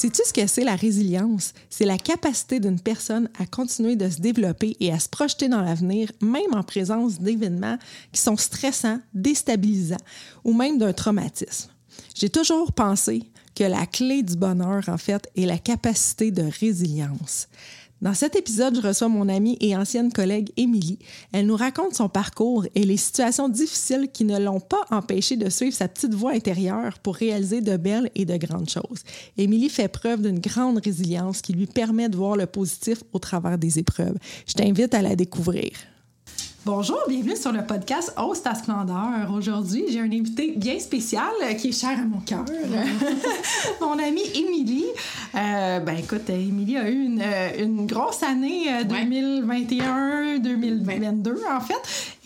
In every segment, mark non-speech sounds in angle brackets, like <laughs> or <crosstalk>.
Sais-tu ce que c'est la résilience? C'est la capacité d'une personne à continuer de se développer et à se projeter dans l'avenir, même en présence d'événements qui sont stressants, déstabilisants ou même d'un traumatisme. J'ai toujours pensé que la clé du bonheur, en fait, est la capacité de résilience. Dans cet épisode, je reçois mon amie et ancienne collègue Émilie. Elle nous raconte son parcours et les situations difficiles qui ne l'ont pas empêchée de suivre sa petite voie intérieure pour réaliser de belles et de grandes choses. Émilie fait preuve d'une grande résilience qui lui permet de voir le positif au travers des épreuves. Je t'invite à la découvrir. Bonjour, bienvenue sur le podcast Hausse ta splendeur. Aujourd'hui, j'ai un invité bien spécial euh, qui est cher à mon cœur. <laughs> mon amie Émilie. Euh, ben écoute, Émilie a eu une, euh, une grosse année 2021-2022 en fait.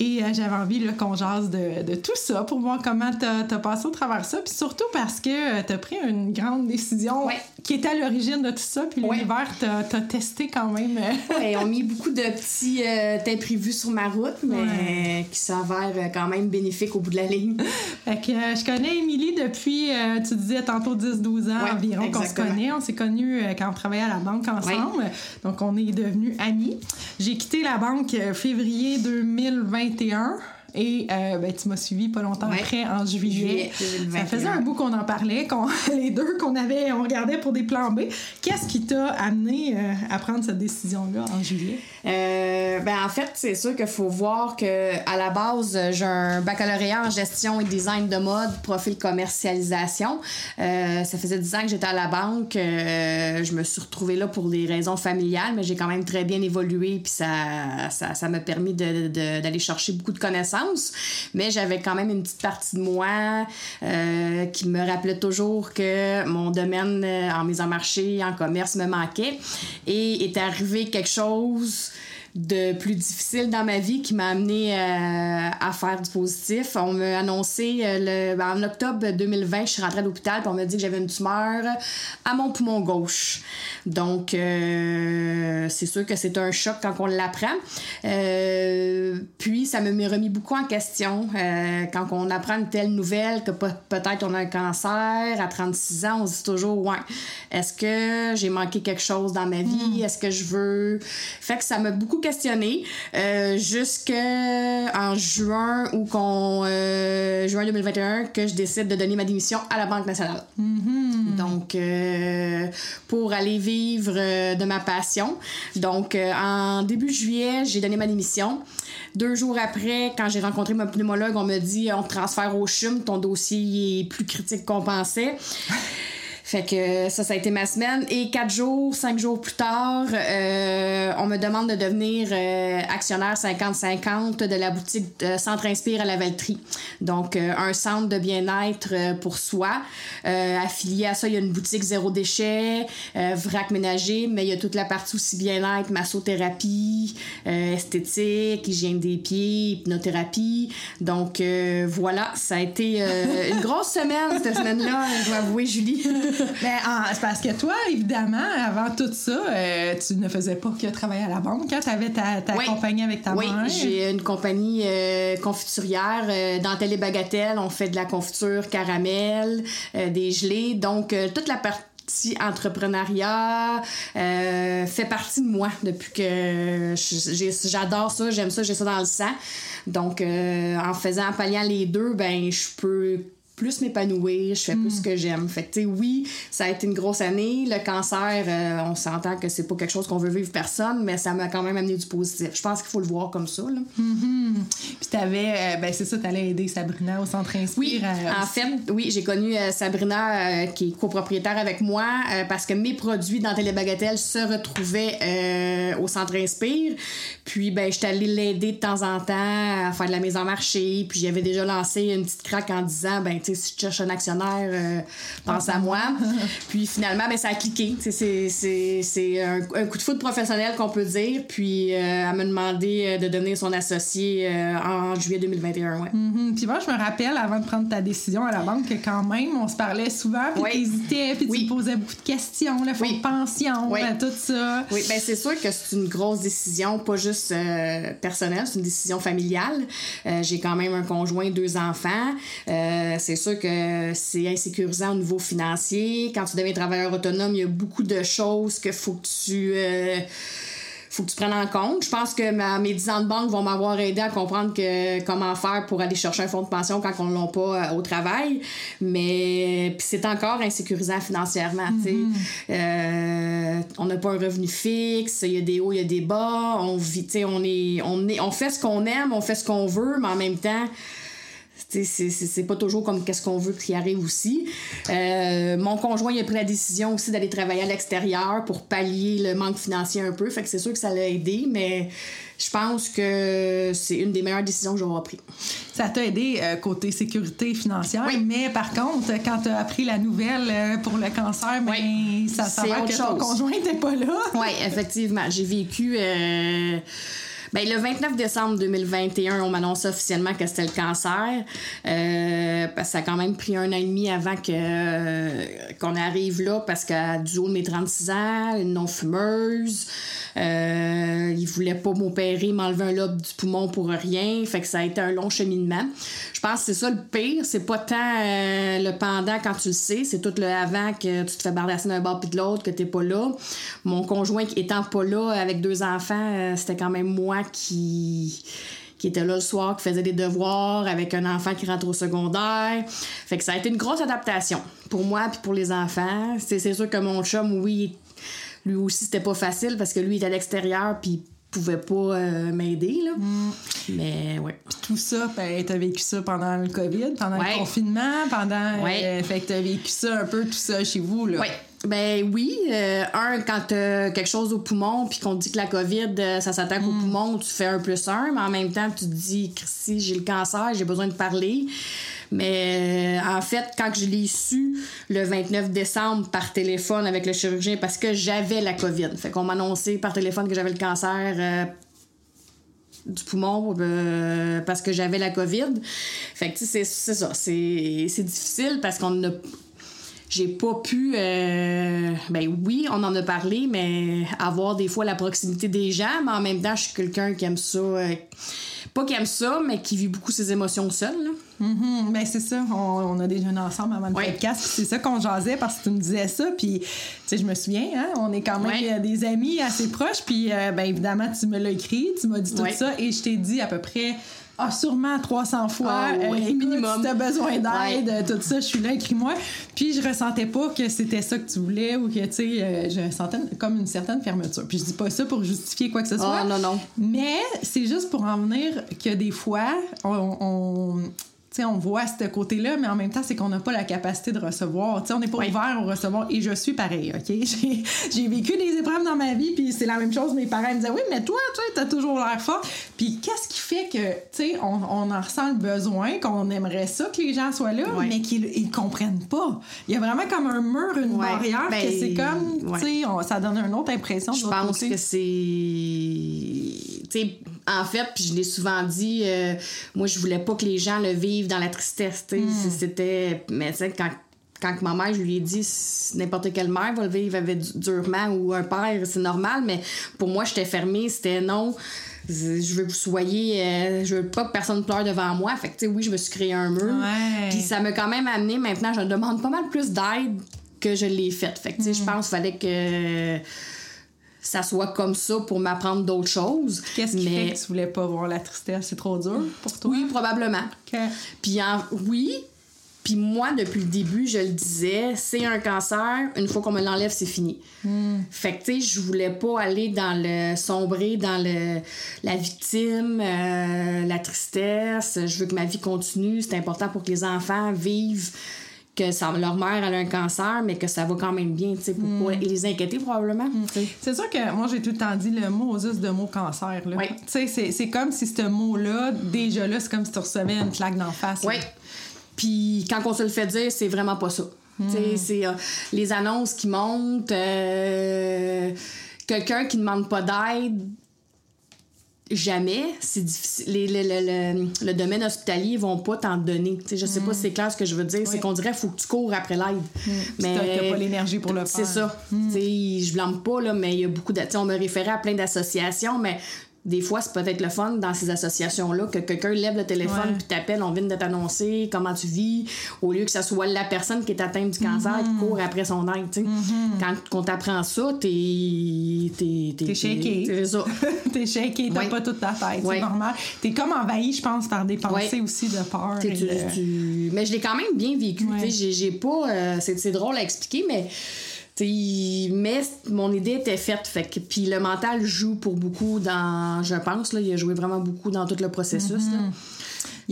Et j'avais envie qu'on jase de, de, tout ça pour voir comment tu as, passé au travers ça. Puis surtout parce que tu as pris une grande décision qui était à l'origine de tout ça. Puis l'univers t'a testé quand même. ouais, on mis beaucoup de petits imprévus sur ma route mais qui s'avère quand même bénéfique au bout de la ligne. <laughs> fait que, euh, je connais Émilie depuis, euh, tu disais tantôt 10-12 ans environ qu'on se connaît. On s'est connus euh, quand on travaillait à la banque ensemble. Donc, on est devenus amis. J'ai quitté la banque février 2021. Et euh, ben, tu m'as suivi pas longtemps après, en juillet. ça faisait un bout qu'on en parlait, qu'on, <laughs> les deux, qu'on avait, on regardait pour des plans B. Qu'est-ce qui t'a amené euh, à prendre cette décision-là en juillet? Euh, ben, en fait, c'est sûr qu'il faut voir que à la base, j'ai un baccalauréat en gestion et design de mode, profil commercialisation. ça faisait 10 ans que j'étais à la banque. je me suis retrouvée là pour des raisons familiales, mais j'ai quand même très bien évolué, puis ça, ça, ça m'a permis de, d'aller chercher beaucoup de connaissances mais j'avais quand même une petite partie de moi euh, qui me rappelait toujours que mon domaine euh, en mise en marché, en commerce me manquait. Et est arrivé quelque chose de plus difficile dans ma vie qui m'a amené euh, à faire du positif. On m'a annoncé ben, en octobre 2020, je suis rentrée à l'hôpital et on m'a dit que j'avais une tumeur à mon poumon gauche. Donc, euh, c'est sûr que c'est un choc quand on l'apprend. Euh, puis, ça me remis beaucoup en question. Euh, quand on apprend une telle nouvelle que peut-être on a un cancer à 36 ans, on se dit toujours, ouais, est-ce que j'ai manqué quelque chose dans ma vie? Hmm. Est-ce que je veux... Fait que ça m'a beaucoup questionné jusqu'en juin ou qu'on... juin 2021 que je décide de donner ma démission à la Banque nationale. Mm-hmm. Donc, pour aller vivre euh, de ma passion. Donc, euh, en début juillet, j'ai donné ma démission. Deux jours après, quand j'ai rencontré mon pneumologue, on me dit on te transfère au CHUM, ton dossier est plus critique qu'on pensait. <laughs> Fait que ça, ça a été ma semaine. Et quatre jours, cinq jours plus tard, euh, on me demande de devenir euh, actionnaire 50-50 de la boutique Centre Inspire à la Valtrie. Donc, euh, un centre de bien-être pour soi. affilié à ça, il y a une boutique zéro déchet, vrac ménager, mais il y a toute la partie aussi bien-être, massothérapie, esthétique, hygiène des pieds, hypnothérapie. Donc, voilà, ça a été une grosse semaine, cette semaine-là, je dois avouer, Julie. <laughs> <laughs> Mais c'est parce que toi, évidemment, avant tout ça, euh, tu ne faisais pas que travailler à la banque. Hein? Tu avais ta, compagnie avec ta oui, mère. Oui, j'ai une compagnie euh, confiturière, euh, dentelle et bagatelle. On fait de la confiture caramel, des gelées. Donc, toute la partie entrepreneuriat fait partie de moi depuis que j'adore ça, j'aime ça, j'ai ça dans le sang. Donc, en faisant, en palliant les deux, ben, je peux plus m'épanouir, je fais plus ce que j'aime. Fait que, tu sais, oui, ça a été une grosse année. Le cancer, euh, on s'entend que c'est pas quelque chose qu'on veut vivre personne, mais ça m'a quand même amené du positif. Je pense qu'il faut le voir comme ça, là. Puis t'avais, euh, ben c'est ça, t'allais aider Sabrina au centre Inspire. Oui, à- en fait, oui, j'ai connu euh, Sabrina, euh, qui est copropriétaire avec moi, euh, parce que mes produits dans Télébagatelle se retrouvaient euh, au centre Inspire. Puis, ben, j'étais allée l'aider de temps en temps à faire de la mise en marché. Puis, j'avais déjà lancé une petite craque en disant, ben, tu sais, si tu cherches un actionnaire, euh, pense à moi. <laughs> Puis, finalement, ben, ça a cliqué. C'est- c'est c'est un, un coup de foudre professionnel qu'on peut dire. Puis, euh, elle m'a demandé euh, de devenir son associé euh, en juillet 2021, ouais. Mhm. Puis moi, je me rappelle, avant de prendre ta décision à la banque, que quand même, on se parlait souvent, puis Oui. t'hésitais, puis Oui. tu me posais beaucoup de questions, le fonds Oui. de pension, tout ça. Oui, ben c'est sûr que c'est une grosse décision, pas juste euh, personnelle, c'est une décision familiale. Euh, J'ai quand même un conjoint, deux enfants. Euh, c'est sûr que c'est insécurisant au niveau financier. Quand tu deviens travailleur autonome, il y a beaucoup de choses que faut que tu faut que tu prennes en compte. Je pense que ma, mes 10 ans de banque vont m'avoir aidé à comprendre que comment faire pour aller chercher un fonds de pension quand on ne l'a pas euh, au travail. Mais c'est encore insécurisant financièrement. tu sais. Euh, on n'a pas un revenu fixe, il y a des hauts, il y a des bas. On vit, tu sais, on est, on est, on fait ce qu'on aime, on fait ce qu'on veut, mais en même temps. Tu C'est pas toujours comme qu'est-ce qu'on veut qui arrive aussi. Euh, mon conjoint il a pris la décision aussi d'aller travailler à l'extérieur pour pallier le manque financier un peu. Fait que c'est sûr que ça l'a aidé, mais je pense que c'est une des meilleures décisions que j'aurai prises. Ça t'a aidé euh, côté sécurité financière, Oui. mais par contre, quand t'as appris la nouvelle euh, pour le cancer, ben, Oui. ça s'avère que ton chose. conjoint n'était pas là. Oui, effectivement. J'ai vécu. euh, ben, le 29 décembre 2021, on m'annonçait officiellement que c'était le cancer. Euh, parce que ça a quand même pris un an et demi avant que, euh, qu'on arrive là, parce qu'à du haut de mes 36 ans, une non-fumeuse, euh, il voulait pas m'opérer, m'enlever un lobe du poumon pour rien. Fait que ça a été un long cheminement. Je pense que c'est ça le pire. C'est pas tant euh, le pendant quand tu le sais, c'est tout le avant que tu te fais bardasser d'un bord puis de l'autre, que t'es pas là. Mon conjoint étant pas là avec deux enfants, euh, c'était quand même moi qui qui était là le soir, qui faisait des devoirs avec un enfant qui rentre au secondaire. Fait que ça a été une grosse adaptation pour moi puis pour les enfants. C'est sûr que mon chum, oui, lui aussi, c'était pas facile parce que lui, il était à l'extérieur puis il pouvait pas euh, m'aider, là. Mais ouais. Tout ça, ben, t'as vécu ça pendant le COVID, pendant Ouais. le confinement, pendant. Ouais. euh, fait que t'as vécu ça un peu tout ça chez vous, là. Oui. Ben oui, euh, un, quand t'as quelque chose au poumon, puis qu'on te dit que la COVID, ça s'attaque au poumon, tu fais un plus un, mais en même temps, tu te dis, Christy, j'ai le cancer, j'ai besoin de parler. Mais euh, en fait, quand je l'ai su le 29 décembre par téléphone avec le chirurgien, parce que j'avais la COVID, fait qu'on m'a annoncé par téléphone que j'avais le cancer. euh, du poumon euh, parce que j'avais la COVID. Fait que, c'est ça. C'est difficile parce qu'on a. J'ai pas pu. ben oui, on en a parlé, mais avoir des fois la proximité des gens, mais en même temps, je suis quelqu'un qui aime ça. pas qui aime ça, mais qui vit beaucoup ses émotions seul. Mhm, ben c'est ça, on, on a déjeuné ensemble avant le Ouais. podcast, c'est ça qu'on jasait parce que tu me disais ça, puis tu sais, je me souviens, hein, on est quand même euh, des amis assez proches, puis euh, ben évidemment, tu me l'as écrit, tu m'as dit tout ça, et je t'ai dit à peu près, ah, sûrement 300 fois, Ah, ouais, euh, écoute, minimum. si t'as besoin d'aide, Ouais. euh, tout ça, je suis là, écris-moi. Puis je ressentais pas que c'était ça que tu voulais ou que, tu sais, euh, je sentais comme une certaine fermeture. Puis je dis pas ça pour justifier quoi que ce soit. Ah, non, non. Mais c'est juste pour en venir que des fois, on, on, tu sais, on voit ce côté-là, mais en même temps, c'est qu'on n'a pas la capacité de recevoir. Tu sais, on n'est pas Oui. ouvert au recevoir. Et je suis pareil, OK? <laughs> J'ai vécu des épreuves dans ma vie, puis c'est la même chose. Mes parents me disaient, oui, mais toi, tu t'as toujours l'air fort. Puis qu'est-ce qui fait que, tu on, on en ressent le besoin, qu'on aimerait ça que les gens soient là, mais qu'ils ils comprennent pas? Il y a vraiment comme un mur, une barrière, Ben, que c'est comme, tu sais, ça donne une autre impression. Je pense côté. que c'est. Tu sais, en fait, puis je l'ai souvent dit, euh, moi, je voulais pas que les gens le vivent dans la tristesse. Hmm. C'était. Mais tu quand. Quand que ma mère, je lui ai dit, n'importe quelle mère va le vivre avec du- durement ou un père, c'est normal, mais pour moi, j'étais fermée, c'était non. Je veux que vous soyez. euh, je veux pas que personne pleure devant moi. Fait que, tu sais, oui, je me suis créé un mur. Ouais. Puis ça m'a quand même amené. Maintenant, je demande pas mal plus d'aide que je l'ai faite. Fait que, tu sais, Hmm. je pense qu'il fallait que ça soit comme ça pour m'apprendre d'autres choses. Qu'est-ce qui Mais fait que tu voulais pas voir la tristesse? C'est trop dur pour toi? oui, probablement. Ok. Puis en- oui, Puis moi, depuis le début, je le disais, c'est un cancer, une fois qu'on me l'enlève, c'est fini. Fait que, tu sais, je voulais pas aller dans le sombrer, dans le, la victime, euh, la tristesse. Je veux que ma vie continue. C'est important pour que les enfants vivent que ça, leur mère a un cancer, mais que ça va quand même bien, tu sais, pour pas les inquiéter probablement. sais. C'est sûr que moi, j'ai tout le temps dit le mot juste de mot cancer. Là. Oui. Tu sais, c'est- c'est comme si ce mot-là, déjà là, c'est comme si tu recevais une claque d'en face. là. Oui. Puis quand on se le fait dire, c'est vraiment pas ça. Tu sais, c'est euh, les annonces qui montent, euh, quelqu'un qui ne demande pas d'aide, jamais. C'est difficile. Les- le, domaine hospitalier, ils vont pas t'en donner. Tu sais, je sais pas si c'est clair ce que je veux dire. C'est qu'on dirait qu'il faut que tu cours après l'aide. Mais t'as pas l'énergie pour le C'est faire. ça. Tu sais, je blâme pas, là, mais il y a beaucoup de. On me référait à plein d'associations, mais des fois, c'est peut-être le fun dans ces associations-là que quelqu'un lève le téléphone Ouais. puis t'appelle, on vient de t'annoncer comment tu vis, au lieu que ce soit la personne qui est atteinte du cancer qui court après son aide. sais. Quand on t'apprend ça, t'es. T'es T'es shaké. Ça. <laughs> T'es shaké, t'as pas toute ta tête. Ouais. C'est normal. T'es comme envahi, je pense, par des pensées Ouais. aussi de peur. Et Mais je l'ai quand même bien vécu. J'ai, pas. euh, c'est, c'est drôle à expliquer, mais. Mais mon idée était faite. Fait que, puis le mental joue pour beaucoup dans. Je pense, là, il a joué vraiment beaucoup dans tout le processus. là.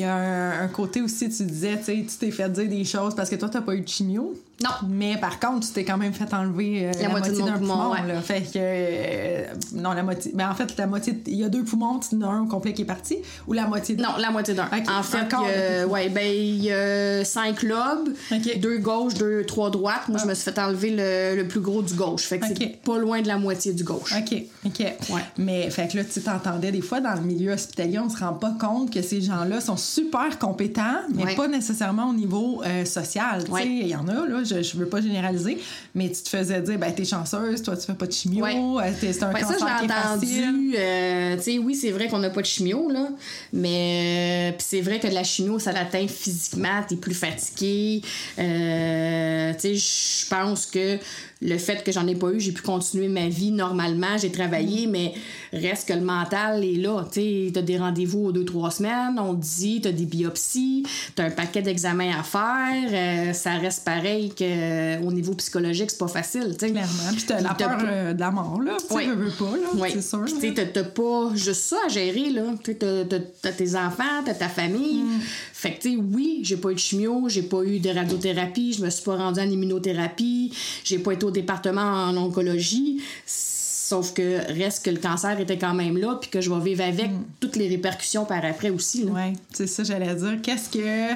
Il y a un, un côté aussi, tu disais, tu sais, tu t'es fait dire des choses parce que toi, t'as pas eu de chimio. Non. Mais par contre, tu t'es quand même fait enlever euh, la, moitié, d'un poumon, poumon. ouais. là. Fait que. euh, non, la moitié. Ben en fait, la moitié. Il y a deux poumons, tu en as un complet qui est parti ou la moitié de- Non, la moitié d'un. Ok, En fait, le ouais, ben, il y a cinq lobes, deux gauches, deux, trois droites. Moi, je me suis fait enlever le, le plus gros du gauche. Fait que c'est pas loin de la moitié du gauche. OK, OK. Ouais. Mais fait que là, tu t'entendais des fois dans le milieu hospitalier, on se rend pas compte que ces gens-là sont super compétents, mais Ouais. pas nécessairement au niveau euh, social. Tu Ouais. sais, il y en a, là, je, je veux pas généraliser, mais tu te faisais dire, ben, t'es chanceuse, toi, tu fais pas de chimio, Ouais. euh, c'est un ça, cancer est facile. entendu. euh, tu sais, oui, c'est vrai qu'on n'a pas de chimio, là. Mais euh, c'est vrai que de la chimio, ça l'atteint physiquement. T'es plus fatigué. Euh, tu sais, je pense que le fait que j'en ai pas eu, j'ai pu continuer ma vie normalement. J'ai travaillé, mais reste que le mental est là. Tu t'as des rendez-vous aux deux, trois semaines. On te dit, t'as des biopsies, t'as un paquet d'examens à faire. euh, ça reste pareil qu'au niveau psychologique, c'est pas facile, tu sais. Clairement. Puis t'as la peur euh, de la mort, là. Tu Ouais. veux, pas, là. Oui. C'est sûr. Tu t'as- pas juste ça à gérer, là. Tu t'as tes enfants, t'as ta famille. Mm. Fait que, tu sais, oui, j'ai pas eu de chimio, j'ai pas eu de radiothérapie, je me suis pas rendue en immunothérapie, j'ai pas été au département en oncologie. Sauf que reste que le cancer était quand même là, puis que je vais vivre avec toutes les répercussions par après aussi. Oui, c'est ça, j'allais dire. Qu'est-ce que.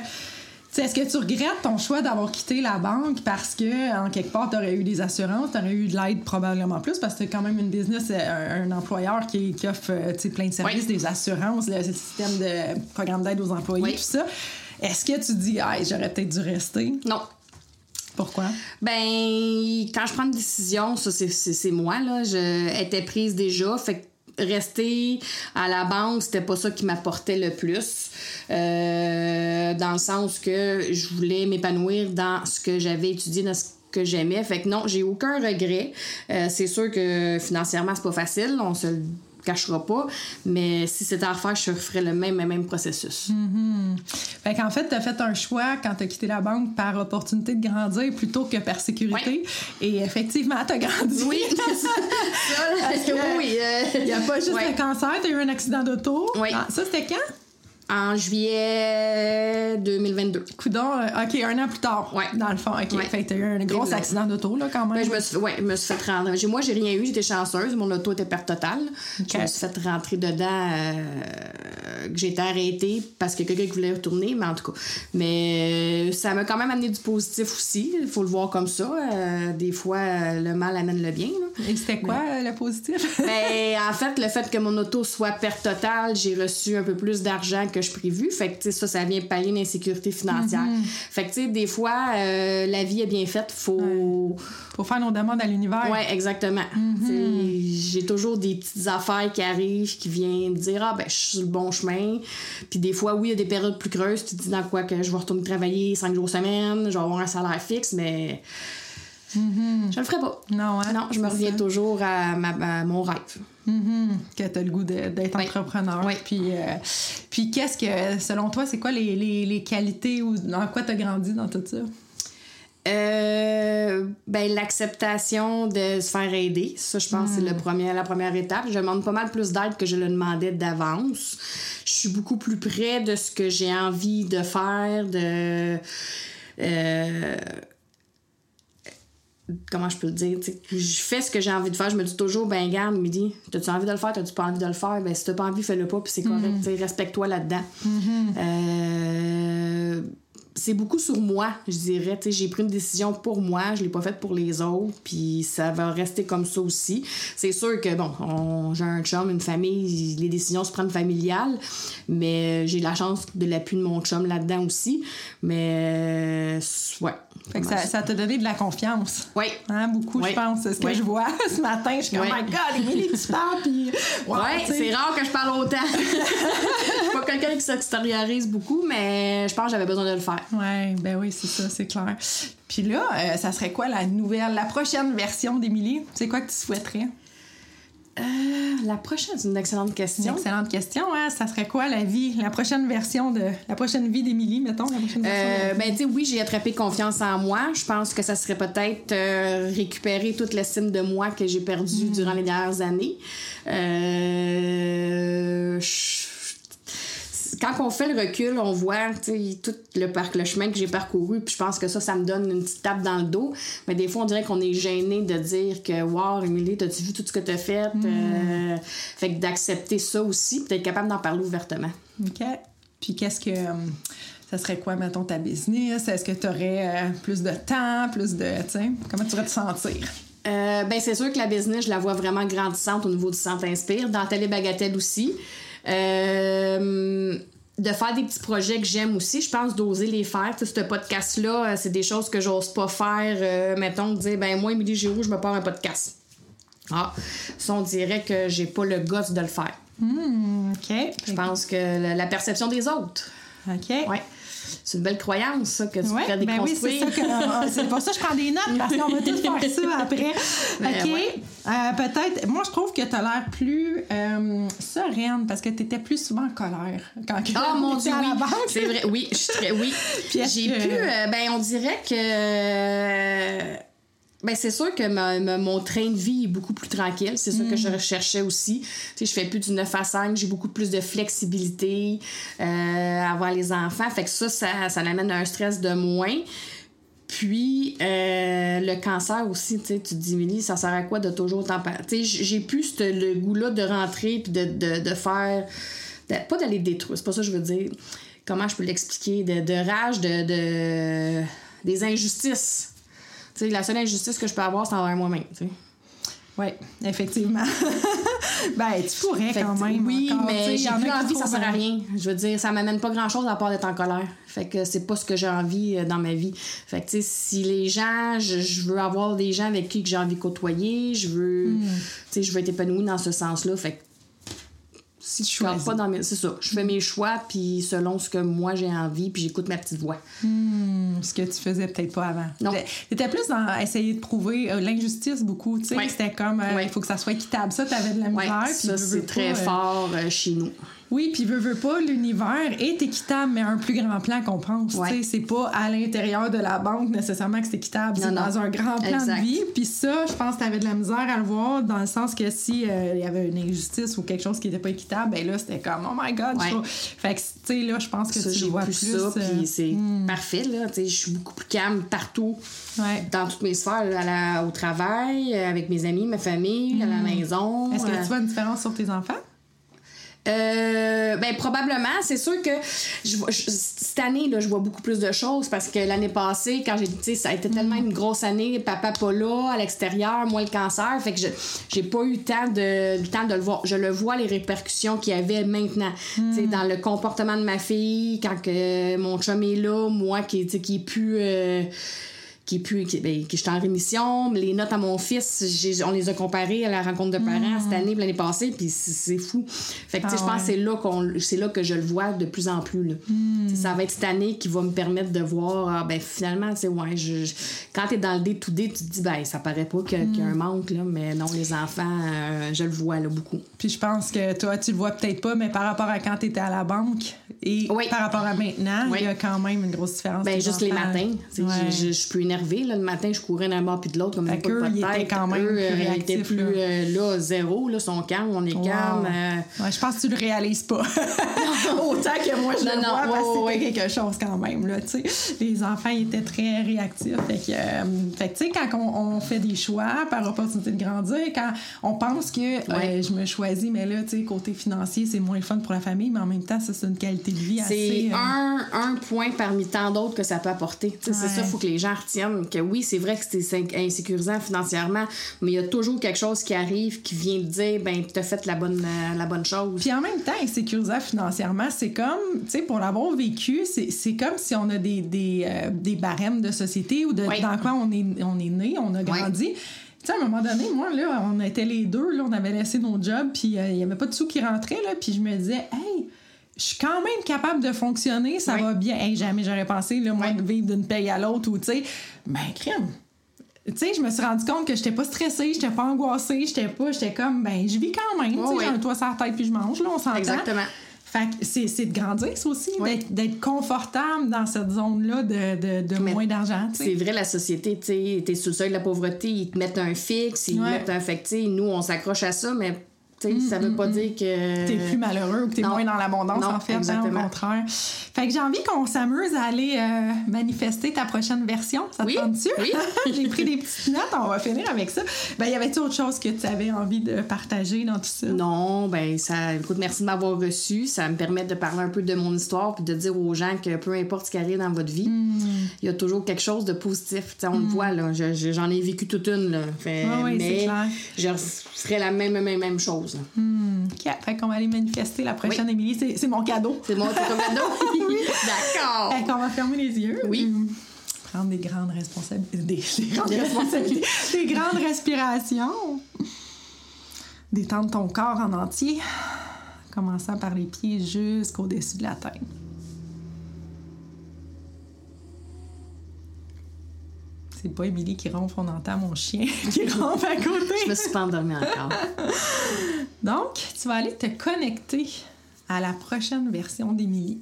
Est-ce que tu regrettes ton choix d'avoir quitté la banque parce que, en quelque part, tu aurais eu des assurances, tu aurais eu de l'aide probablement plus? Parce que tu quand même une business, euh, un, un employeur qui, qui offre euh, plein de services, Oui. des assurances, le système de programme d'aide aux employés, Oui. tout ça. Est-ce que tu dis, ah, j'aurais peut-être dû rester? Non. Pourquoi? Ben, quand je prends une décision, ça, c'est- c'est c'est moi, là. Je étais prise déjà. Fait que rester à la banque, c'était pas ça qui m'apportait le plus. Euh, dans le sens que je voulais m'épanouir dans ce que j'avais étudié, dans ce que j'aimais. Fait que non, j'ai aucun regret. Euh, c'est sûr que financièrement, c'est pas facile. On se le cachera pas. Mais si c'était à refaire, je ferais le même, le même processus. Fait qu'en fait, tu as fait un choix quand tu as quitté la banque par opportunité de grandir plutôt que par sécurité. Et effectivement, tu as grandi. Oui, <laughs> <laughs> Parce que, oui, euh, <laughs> Il n'y a pas juste ouais. le cancer, tu as eu un accident d'auto. Oui. Ah, ça, c'était quand? En juillet 2022. Coudon, euh, OK, un an plus tard. Ouais. Dans le fond, OK. Ouais. Fait que t'as eu un gros accident d'auto, là, quand même. Ben, je me suis, ouais, je me suis fait rentrer. J'ai- Moi, j'ai rien eu, j'étais chanceuse. Mon auto était perte totale. Je me suis fait rentrer dedans, euh, que j'étais arrêtée parce que quelqu'un voulait retourner, mais en tout cas. Mais euh, ça m'a quand même amené du positif aussi. Il faut le voir comme ça. Euh, des fois, euh, le mal amène le bien. là. Et c'était quoi, euh, le positif? Ben, en fait, le fait que mon auto soit perte totale, j'ai reçu un peu plus d'argent que je prévu. Fait que, ça, ça vient pallier l'insécurité financière. Fait que, tu sais, des fois, euh, la vie est bien faite. Faut. Pour faire nos demandes à l'univers. Ouais, exactement. Sais, J'ai toujours des petites affaires qui arrivent qui viennent dire Ah, ben, je suis sur le bon chemin. Puis des fois, oui, il y a des périodes plus creuses. Tu te dis dans quoi que je vais retourner travailler cinq jours semaine, je vais avoir un salaire fixe, mais je le ferai pas. Non, hein? Non, je me reviens ça. toujours à, ma- à mon rêve. Mhm, que tu as le goût d'être Oui. entrepreneur. Oui. Puis, euh, puis qu'est-ce que, selon toi, c'est quoi les, les, les qualités ou dans quoi tu as grandi dans tout ça? Euh, ben, l'acceptation de se faire aider. Ça, je pense, c'est le premier, la première étape. Je demande pas mal plus d'aide que je le demandais d'avance. Je suis beaucoup plus près de ce que j'ai envie de faire, de. euh, comment je peux le dire, je fais ce que j'ai envie de faire, je me dis toujours, ben garde, midi, t'as-tu envie de le faire, t'as-tu pas envie de le faire, ben si t'as pas envie, fais-le pas, puis c'est correct, sais, respecte-toi là-dedans. Euh, c'est beaucoup sur moi, je dirais, j'ai pris une décision pour moi, je l'ai pas faite pour les autres, puis ça va rester comme ça aussi. C'est sûr que, bon, on- j'ai un chum, une famille, les décisions se prennent familiales, mais j'ai la chance de l'appui de mon chum là-dedans aussi, mais, euh, ouais. Fait que ça, ça t'a donné de la confiance. Oui. Hein, beaucoup, Oui. je pense. C'est ce que Oui. je vois <laughs> ce matin. Je suis comme, oh my God, Émilie, tu parles, puis... <laughs> wow, ouais, c'est rare que je parle autant. <laughs> je suis pas quelqu'un qui s'extériorise beaucoup, mais je pense que j'avais besoin de le faire. Ouais, ben oui, c'est ça, c'est clair. Puis là, euh, ça serait quoi la nouvelle, la prochaine version d'Émilie? C'est quoi que tu souhaiterais? Euh, la prochaine, c'est une excellente C'est une question. excellente question, hein? Ça serait quoi la vie, la prochaine version de... La prochaine vie d'Émilie, mettons, la prochaine version Euh, de- ben, tu oui, j'ai attrapé confiance en moi. Je pense que ça serait peut-être euh, récupérer toute l'estime de moi que j'ai perdue durant les dernières années. Euh, je- quand on fait le recul, on voit tout le, par- le chemin que j'ai parcouru, puis je pense que ça, ça me donne une petite tape dans le dos. Mais des fois, on dirait qu'on est gêné de dire que, wow, Émilie, t'as-tu vu tout ce que t'as fait? Euh, fait que d'accepter ça aussi, puis d'être capable d'en parler ouvertement. OK. Puis qu'est-ce que... euh, ça serait quoi, mettons, ta business? Est-ce que tu aurais plus de temps, plus de... Sais, comment tu pourrais te sentir? Euh, ben c'est sûr que la business, je la vois vraiment grandissante au niveau du Centre Inspire. Dans Télé Bagatelle aussi. Euh, de faire des petits projets que j'aime aussi, je pense d'oser les faire. Tu sais, ce podcast-là, euh, c'est des choses que j'ose pas faire. Euh, mettons, dire, ben moi, Émilie Giroux, je me pars un podcast. Ah, ça, on dirait que j'ai pas le gosse de le faire. Hmm, OK. Je pense que la, la perception des autres. OK. Ouais. C'est une belle croyance, ça, que tu Ouais, pourrais ben oui, c'est déconstruire. ça que euh, c'est pour ça que je prends des notes parce qu'on va tout faire ça <laughs> après. Ben OK. ouais. Euh, peut-être moi je trouve que tu as l'air plus euh, sereine parce que tu étais plus souvent en colère quand que Ah mon dieu, à la banque. C'est vrai, oui, je suis très, oui. <laughs> J'ai que- pu, euh, ben on dirait que, euh, ben c'est sûr que ma- ma- mon train de vie est beaucoup plus tranquille. C'est ça que je Mm. recherchais aussi. Tu sais, je fais plus du 9 à 5, j'ai beaucoup plus de flexibilité euh, à avoir les enfants. Fait que ça, ça, ça l'amène à un stress de moins. Puis, euh, le cancer aussi, tu te dis, Émilie, ça sert à quoi de toujours t'en parler? Tu sais, j'ai plus le goût-là de rentrer puis de, de, de faire. de- pas d'aller détruire, c'est pas ça que je veux dire. Comment je peux l'expliquer? De, de rage, de, de. des injustices. Tu sais, la seule injustice que je peux avoir, c'est envers moi-même. Oui, effectivement. <laughs> ben, tu pourrais Fait quand même. Oui, encore, mais j'ai plus envie, ça sert à rien. Je veux dire, ça m'amène pas grand chose à part d'être en colère. Fait que c'est pas ce que j'ai envie euh, dans ma vie. Fait que, tu sais, si les gens, je, je veux avoir des gens avec qui que j'ai envie de côtoyer, je veux, Hmm. tu sais, je veux être épanouie dans ce sens-là. Fait que, si je suis pas dans mes. C'est ça. Je fais mes choix, puis selon ce que moi j'ai envie, puis j'écoute ma petite voix. Hmm, ce que tu faisais peut-être pas avant. Non. T'étais plus dans essayer de prouver euh, l'injustice beaucoup. Tu sais, Ouais. c'était comme euh, il Ouais. faut que ça soit équitable. Ça, t'avais de la misère. ça, c'est très euh, fort chez nous. Oui, puis veut, veut pas, l'univers est équitable, mais à un plus grand plan qu'on pense. Ouais. C'est pas à l'intérieur de la banque nécessairement que c'est équitable, c'est dans un grand plan Exact. de vie. Puis ça, je pense que tu avais de la misère à le voir, dans le sens que si euh, il y avait une injustice ou quelque chose qui était pas équitable, ben là, c'était comme, oh my God. Ouais. Fait que, tu sais, là, je pense que Ça, tu vois plus plus. ça, euh, puis c'est parfait, là. Tu sais, je suis beaucoup plus calme partout. ouais. dans toutes mes sphères, là, au travail, euh, avec mes amis, ma famille, à la maison. Est-ce que euh, tu vois une différence sur tes enfants? Euh, ben probablement, c'est sûr que je, je- cette année là, je vois beaucoup plus de choses parce que l'année passée quand j'ai tu sais ça a été tellement une grosse année, papa pas là à l'extérieur, moi le cancer, fait que je j'ai pas eu le temps de le temps de le voir. Je le vois les répercussions qu'il y avait maintenant, tu sais dans le comportement de ma fille quand que mon chum est là, moi qui qui est plus euh, qui est plus. Qui, ben, que je suis en rémission. Les notes à mon fils, on les a comparées à la rencontre de parents cette année, l'année passée, puis c'est c'est fou. Fait que, tu sais, Ah je pense que ouais. c'est là, qu'on, c'est là que je le vois de plus en plus. Là. Sais, Ça va être cette année qui va me permettre de voir, ah, ben finalement, tu sais, ouais, je, je- quand t'es dans le day-to-day, tu te dis, ben ça paraît pas qu'il y a un manque, là, mais non, les enfants, euh, je le vois là, beaucoup. Puis je pense que toi, tu le vois peut-être pas, mais par rapport à quand tu étais à la banque et Oui. par rapport à maintenant, Oui. il y a quand même une grosse différence. Ben, juste les matins. Ouais. Je, je, je suis plus énervée. Là, le matin, je courais d'un bord puis de l'autre comme une pas de tête. quand même Eux, plus euh, plus là. euh, là, zéro. Là, sont calmes, on est Wow. calme. euh, Ouais, je pense que tu le réalises pas. <laughs> Autant que moi, je Non, le non, vois parce que ouais, c'était ouais. quelque chose quand même. Là, les enfants étaient très réactifs. Fait que, euh, fait que, tu sais, quand on, on fait des choix par opportunité de grandir, quand on pense que Ouais. je me choisis, mais là, tu sais, côté financier, c'est moins le fun pour la famille, mais en même temps, ça, c'est une qualité de vie assez... C'est un, un point parmi tant d'autres que ça peut apporter. C'est ça, il faut que les gens retiennent que oui, c'est vrai que c'est insécurisant financièrement, mais il y a toujours quelque chose qui arrive qui vient te dire ben tu as fait la bonne, euh, la bonne chose. Puis en même temps, insécurisant financièrement, c'est comme, tu sais, pour l'avoir vécu, c'est comme si on a des, des, euh, des barèmes de société ou de, Oui. dans quoi on est, on est né, on a grandi. Tu sais, à un moment donné, moi, là, on était les deux, là, on avait laissé nos jobs, puis euh, il y avait pas de sous qui rentraient, là, puis je me disais, hey, je suis quand même capable de fonctionner, ça Oui. va bien. Hey, jamais j'aurais pensé, là, moi, Oui. de vivre d'une paye à l'autre, ou, tu sais, ben, crème. Tu sais, je me suis rendu compte que j'étais pas stressée, j'étais pas angoissée, j'étais pas, j'étais comme, ben, je vis quand même, tu sais, Oui, j'ai un toit sur la tête puis je mange, là, on s'entend. Exactement. Fait que c'est, c'est de grandir, ça aussi, d'être, confortable dans cette zone-là de, de, moins d'argent. C'est vrai, la société, tu sais, t'es sous le seuil de la pauvreté, ils te mettent un fixe, ils Ouais. mettent un fait que, nous, on s'accroche à ça, mais sais, ça veut pas dire que. T'es plus malheureux ou que t'es moins dans l'abondance, en fait, hein, au contraire. Fait que j'ai envie qu'on s'amuse à aller euh, manifester ta prochaine version. Ça te Oui, tente-tu? oui. <laughs> j'ai pris des petites notes, on va finir avec ça. Ben, y avait-tu autre chose que tu avais envie de partager dans tout ça? Non, ben ça. Écoute, merci de m'avoir reçu. Ça me permet de parler un peu de mon histoire puis de dire aux gens que peu importe ce qui arrive dans votre vie, Hmm. il y a toujours quelque chose de positif. Tu sais, on le voit là. Je- je- J'en ai vécu toute une là. Fait- c'est mais je ferais la même même même chose. Là. OK, fait qu'on va aller manifester la prochaine Émilie. C'est, mon cadeau. C'est mon cadeau. <laughs> <laughs> D'accord. Fait qu'on va fermer les yeux. Oui. Hum, Prendre des grandes responsabilités. Des, des grandes responsabilités. des grandes respirations. Détendre ton corps en entier. Commençant par les pieds jusqu'au-dessus de la tête. C'est pas Émilie qui ronfle, on entend mon chien <laughs> qui ronfle à côté. Je me suis pas endormie encore. <laughs> Donc, tu vas aller te connecter à la prochaine version d'Émilie.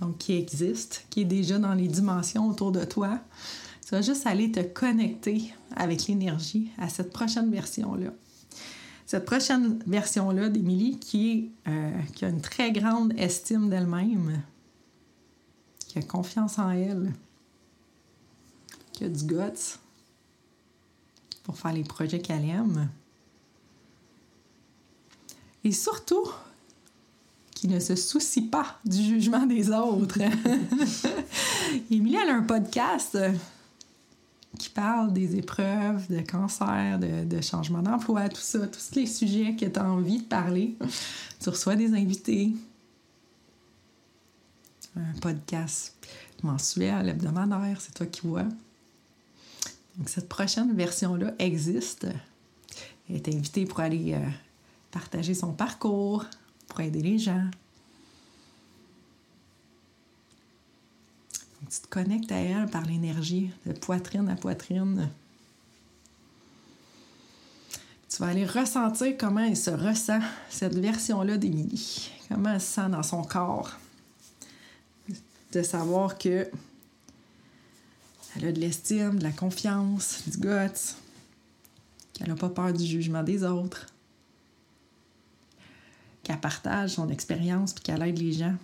Donc, qui existe, qui est déjà dans les dimensions autour de toi. Tu vas juste aller te connecter avec l'énergie à cette prochaine version-là. Cette prochaine version-là d'Émilie qui, est, euh, qui a une très grande estime d'elle-même, qui a confiance en elle, qui a du guts pour faire les projets qu'elle aime. Et surtout, qui ne se soucie pas du jugement des autres. <laughs> Émilie, elle a un podcast qui parle des épreuves de cancer, de, de changement d'emploi, tout ça, tous les sujets que tu as envie de parler. Tu reçois des invités. Un podcast mensuel, hebdomadaire, c'est toi qui vois. Donc, cette prochaine version-là existe. Elle est invitée pour aller euh, partager son parcours, pour aider les gens. Tu te connectes à elle par l'énergie, de poitrine à poitrine. Tu vas aller ressentir comment elle se ressent, cette version-là d'Émilie. Comment elle se sent dans son corps. De savoir que elle a de l'estime, de la confiance, du guts, qu'elle n'a pas peur du jugement des autres, qu'elle partage son expérience puis qu'elle aide les gens.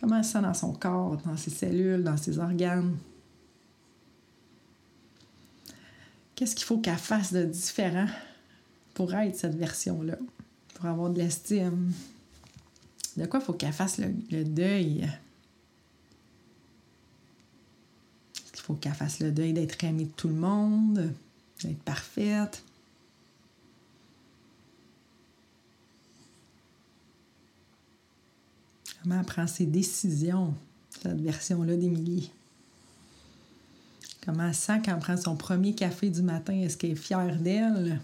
Comment elle se sent dans son corps, dans ses cellules, dans ses organes? Qu'est-ce qu'il faut qu'elle fasse de différent pour être cette version-là, pour avoir de l'estime? De quoi faut qu'elle fasse le deuil? Il faut qu'elle fasse le deuil d'être aimée de tout le monde, d'être parfaite. Comment elle prend ses décisions, cette version-là d'Émilie? Comment elle sent quand elle prend son premier café du matin? Est-ce qu'elle est fière d'elle?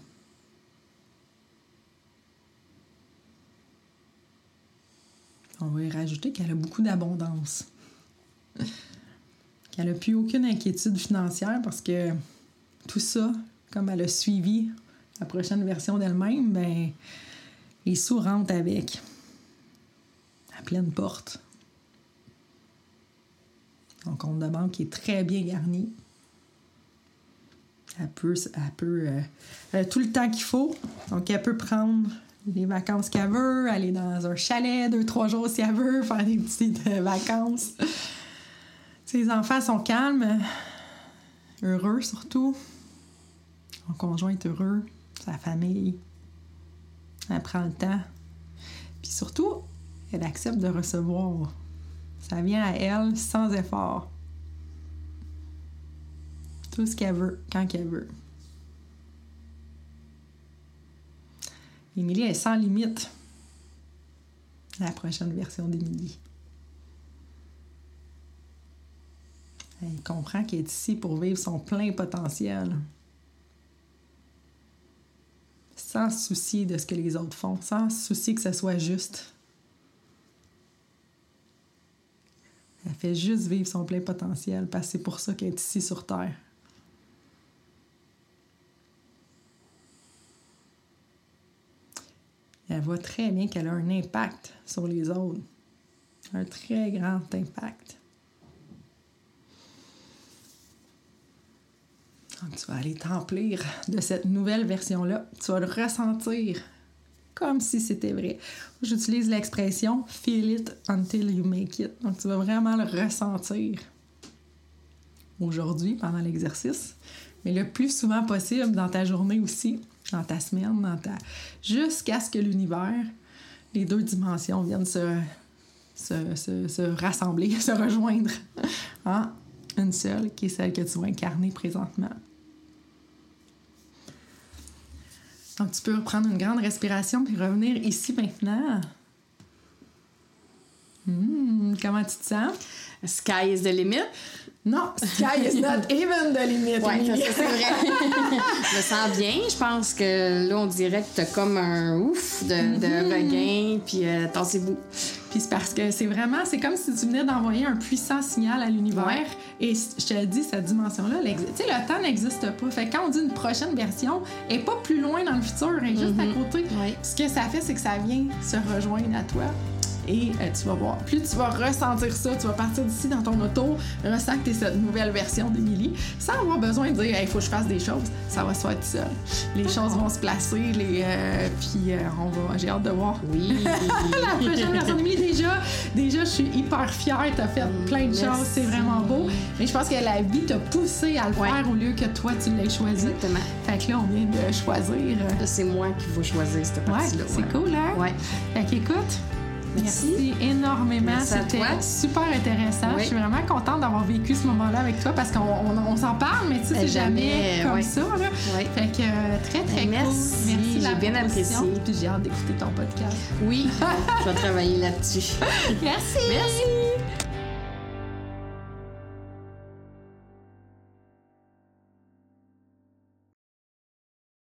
On va y rajouter qu'elle a beaucoup d'abondance. <laughs> qu'elle n'a plus aucune inquiétude financière parce que tout ça, comme elle a suivi la prochaine version d'elle-même, ben, les sous rentrent avec. À pleine porte. Son compte de banque est très bien garni. Elle peut, elle peut euh, elle a tout le temps qu'il faut. Donc, elle peut prendre les vacances qu'elle veut, aller dans un chalet deux, trois jours si elle veut, faire des petites euh, vacances. Ses enfants sont calmes, heureux surtout. Son conjoint est heureux, sa famille. Elle prend le temps. Puis surtout, elle accepte de recevoir. Ça vient à elle sans effort. Tout ce qu'elle veut, quand qu'elle veut. Émilie est sans limite. La prochaine version d'Émilie. Elle comprend qu'elle est ici pour vivre son plein potentiel. Sans se soucier de ce que les autres font, sans se soucier que ce soit juste. Elle fait juste vivre son plein potentiel parce que c'est pour ça qu'elle est ici sur Terre. Elle voit très bien qu'elle a un impact sur les autres. Un très grand impact. Donc, tu vas aller t'emplir de cette nouvelle version-là. Tu vas le ressentir comme si c'était vrai. J'utilise l'expression feel it until you make it. Donc, tu vas vraiment le ressentir aujourd'hui pendant l'exercice, mais le plus souvent possible dans ta journée aussi, dans ta semaine, dans ta... jusqu'à ce que l'univers, les deux dimensions viennent se, se, se, se rassembler, <laughs> se rejoindre en une seule, qui est celle que tu vas incarner présentement. Donc, tu peux reprendre une grande respiration puis revenir ici maintenant. Hmm, comment tu te sens? Sky is the limit. Non, sky is not <laughs> even the limit. Ouais, c'est vrai. <laughs> je me sens bien. Je pense que là, on dirait que t'as comme un ouf de, de Mm-hmm. regain, puis euh, tassez-vous. Puis c'est parce que c'est vraiment, c'est comme si tu venais d'envoyer un puissant signal à l'univers. Ouais. Et je te dis, cette dimension-là, tu sais, le temps n'existe pas. Fait que quand on dit une prochaine version, elle est pas plus loin dans le futur, elle est juste à côté. Ouais. Ce que ça fait, c'est que ça vient se rejoindre à toi. Et euh, tu vas voir, plus tu vas ressentir ça, tu vas partir d'ici dans ton auto, ressens que tu es cette nouvelle version d'Émilie, sans avoir besoin de dire, il faut que je fasse des choses. Ça va se faire tout seul. Les choses vont se placer, les, euh, puis euh, on va, j'ai hâte de voir Oui. <laughs> la prochaine version d'Émilie. Déjà, déjà, je suis hyper fière. T'as fait plein de Merci. choses. C'est vraiment beau. Mais je pense que la vie t'a poussé à le Ouais. faire au lieu que toi, tu l'aies choisi. Exactement. Fait que là, on vient de choisir. c'est moi qui vais choisir cette Ouais, partie-là. c'est ouais. cool, hein? Ouais. Fait qu'écoute, Merci. merci énormément. Merci C'était super intéressant. Oui. Je suis vraiment contente d'avoir vécu ce moment-là avec toi parce qu'on on, on s'en parle, mais tu sais, Ben, c'est jamais, jamais, comme ça. Là. Fait que euh, très, très Ben, cool. merci. Merci J'ai bien apprécié. Puis j'ai hâte d'écouter ton podcast. Oui, <laughs> je vais travailler là-dessus. Merci. Merci.